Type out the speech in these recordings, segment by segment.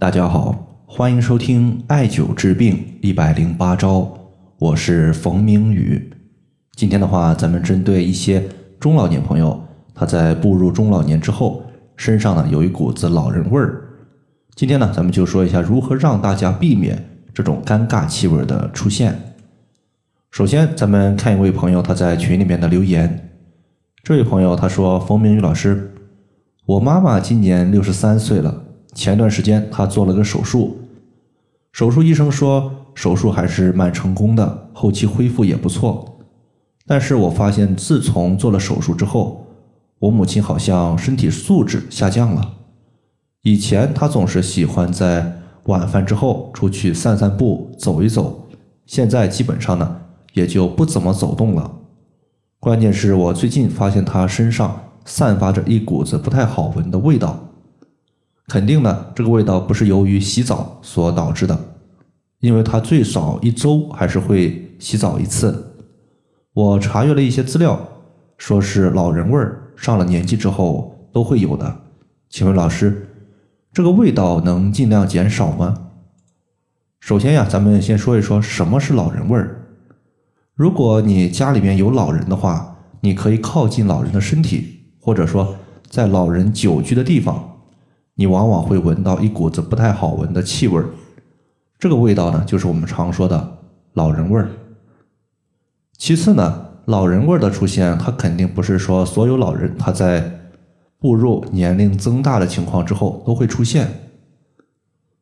大家好，欢迎收听艾灸治病一百零八招，我是冯明宇。今天的话，咱们针对一些中老年朋友，他在步入中老年之后，身上呢有一股子老人味儿。今天呢，咱们就说一下如何让大家避免这种尴尬气味的出现。首先，咱们看一位朋友他在群里面的留言。这位朋友他说：“冯明宇老师，我妈妈今年六十三岁了。”前段时间他做了个手术，手术医生说手术还是蛮成功的，后期恢复也不错。但是我发现自从做了手术之后，我母亲好像身体素质下降了。以前她总是喜欢在晚饭之后出去散散步、走一走，现在基本上呢也就不怎么走动了。关键是我最近发现她身上散发着一股子不太好闻的味道。肯定呢，这个味道不是由于洗澡所导致的，因为他最少一周还是会洗澡一次。我查阅了一些资料，说是老人味儿，上了年纪之后都会有的。请问老师，这个味道能尽量减少吗？首先呀，咱们先说一说什么是老人味儿。如果你家里面有老人的话，你可以靠近老人的身体，或者说在老人久居的地方。你往往会闻到一股子不太好闻的气味儿，这个味道呢，就是我们常说的老人味儿。其次呢，老人味儿的出现，它肯定不是说所有老人他在步入年龄增大的情况之后都会出现。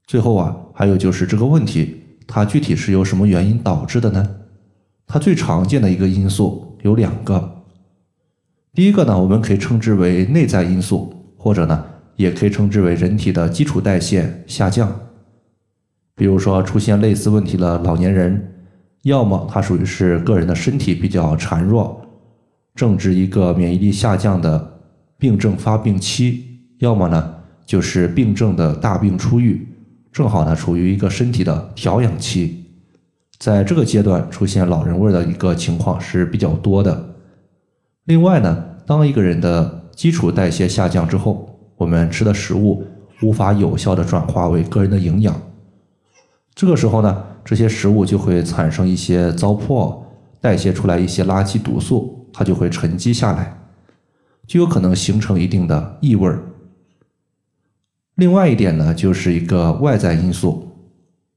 最后啊，还有就是这个问题，它具体是由什么原因导致的呢？它最常见的一个因素有两个，第一个呢，我们可以称之为内在因素，或者呢。也可以称之为人体的基础代谢下降，比如说出现类似问题的老年人，要么他属于是个人的身体比较孱弱，正值一个免疫力下降的病症发病期，要么呢就是病症的大病初愈，正好呢处于一个身体的调养期，在这个阶段出现老人味的一个情况是比较多的。另外呢，当一个人的基础代谢下降之后，我们吃的食物无法有效的转化为个人的营养，这个时候呢，这些食物就会产生一些糟粕，代谢出来一些垃圾毒素，它就会沉积下来，就有可能形成一定的异味儿。另外一点呢，就是一个外在因素，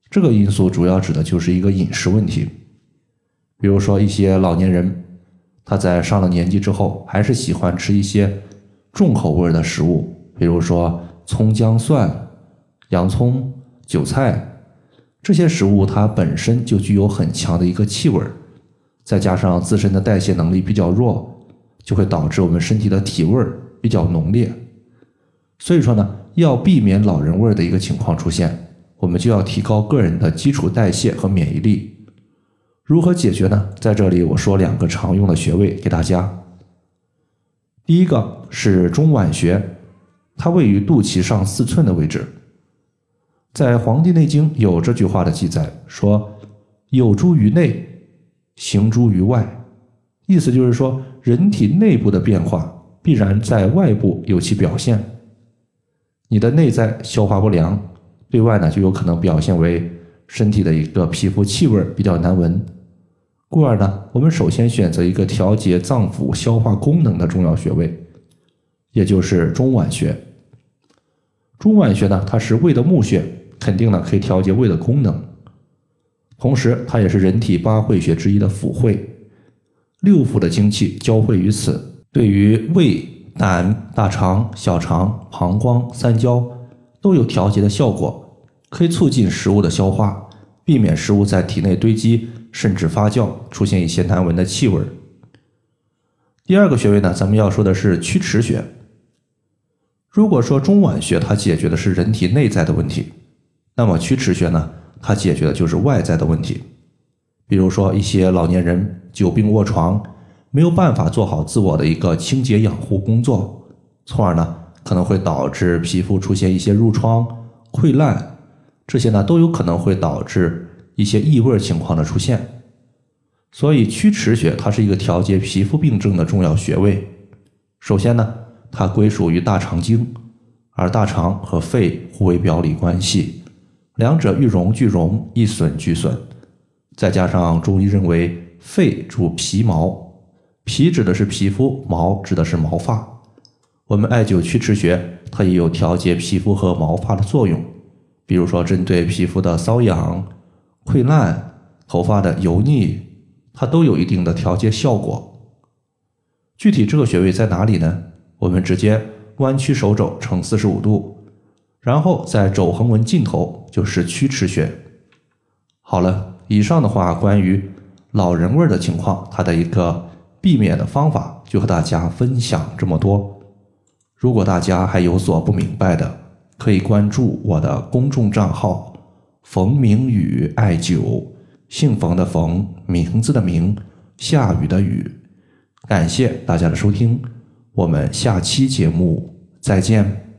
这个因素主要指的就是一个饮食问题，比如说一些老年人，他在上了年纪之后，还是喜欢吃一些重口味的食物。比如说葱姜蒜、洋葱、韭菜这些食物，它本身就具有很强的一个气味儿，再加上自身的代谢能力比较弱，就会导致我们身体的体味儿比较浓烈。所以说呢，要避免老人味儿的一个情况出现，我们就要提高个人的基础代谢和免疫力。如何解决呢？在这里我说两个常用的穴位给大家。第一个是中脘穴。它位于肚脐上四寸的位置，在《黄帝内经》有这句话的记载，说“有诸于内，行诸于外”，意思就是说，人体内部的变化必然在外部有其表现。你的内在消化不良，对外呢就有可能表现为身体的一个皮肤气味比较难闻。故而呢，我们首先选择一个调节脏腑消化功能的重要穴位，也就是中脘穴。中脘穴呢，它是胃的募穴，肯定呢可以调节胃的功能，同时它也是人体八会穴之一的府会，六腑的精气交汇于此，对于胃、胆、大肠、小肠、膀胱、三焦都有调节的效果，可以促进食物的消化，避免食物在体内堆积甚至发酵，出现一些难闻的气味。第二个穴位呢，咱们要说的是曲池穴。如果说中脘穴它解决的是人体内在的问题，那么曲池穴呢，它解决的就是外在的问题。比如说一些老年人久病卧床，没有办法做好自我的一个清洁养护工作，从而呢可能会导致皮肤出现一些褥疮、溃烂，这些呢都有可能会导致一些异味情况的出现。所以曲池穴它是一个调节皮肤病症的重要穴位。首先呢。它归属于大肠经，而大肠和肺互为表里关系，两者一荣俱荣，一损俱损。再加上中医认为肺主皮毛，皮指的是皮肤，毛指的是毛发。我们艾灸曲池穴，它也有调节皮肤和毛发的作用。比如说，针对皮肤的瘙痒、溃烂、头发的油腻，它都有一定的调节效果。具体这个穴位在哪里呢？我们直接弯曲手肘呈四十五度，然后在肘横纹尽头就是曲池穴。好了，以上的话关于老人味的情况，它的一个避免的方法，就和大家分享这么多。如果大家还有所不明白的，可以关注我的公众账号“冯明宇艾灸”，姓冯的冯，名字的名，下雨的雨。感谢大家的收听，我们下期节目再见。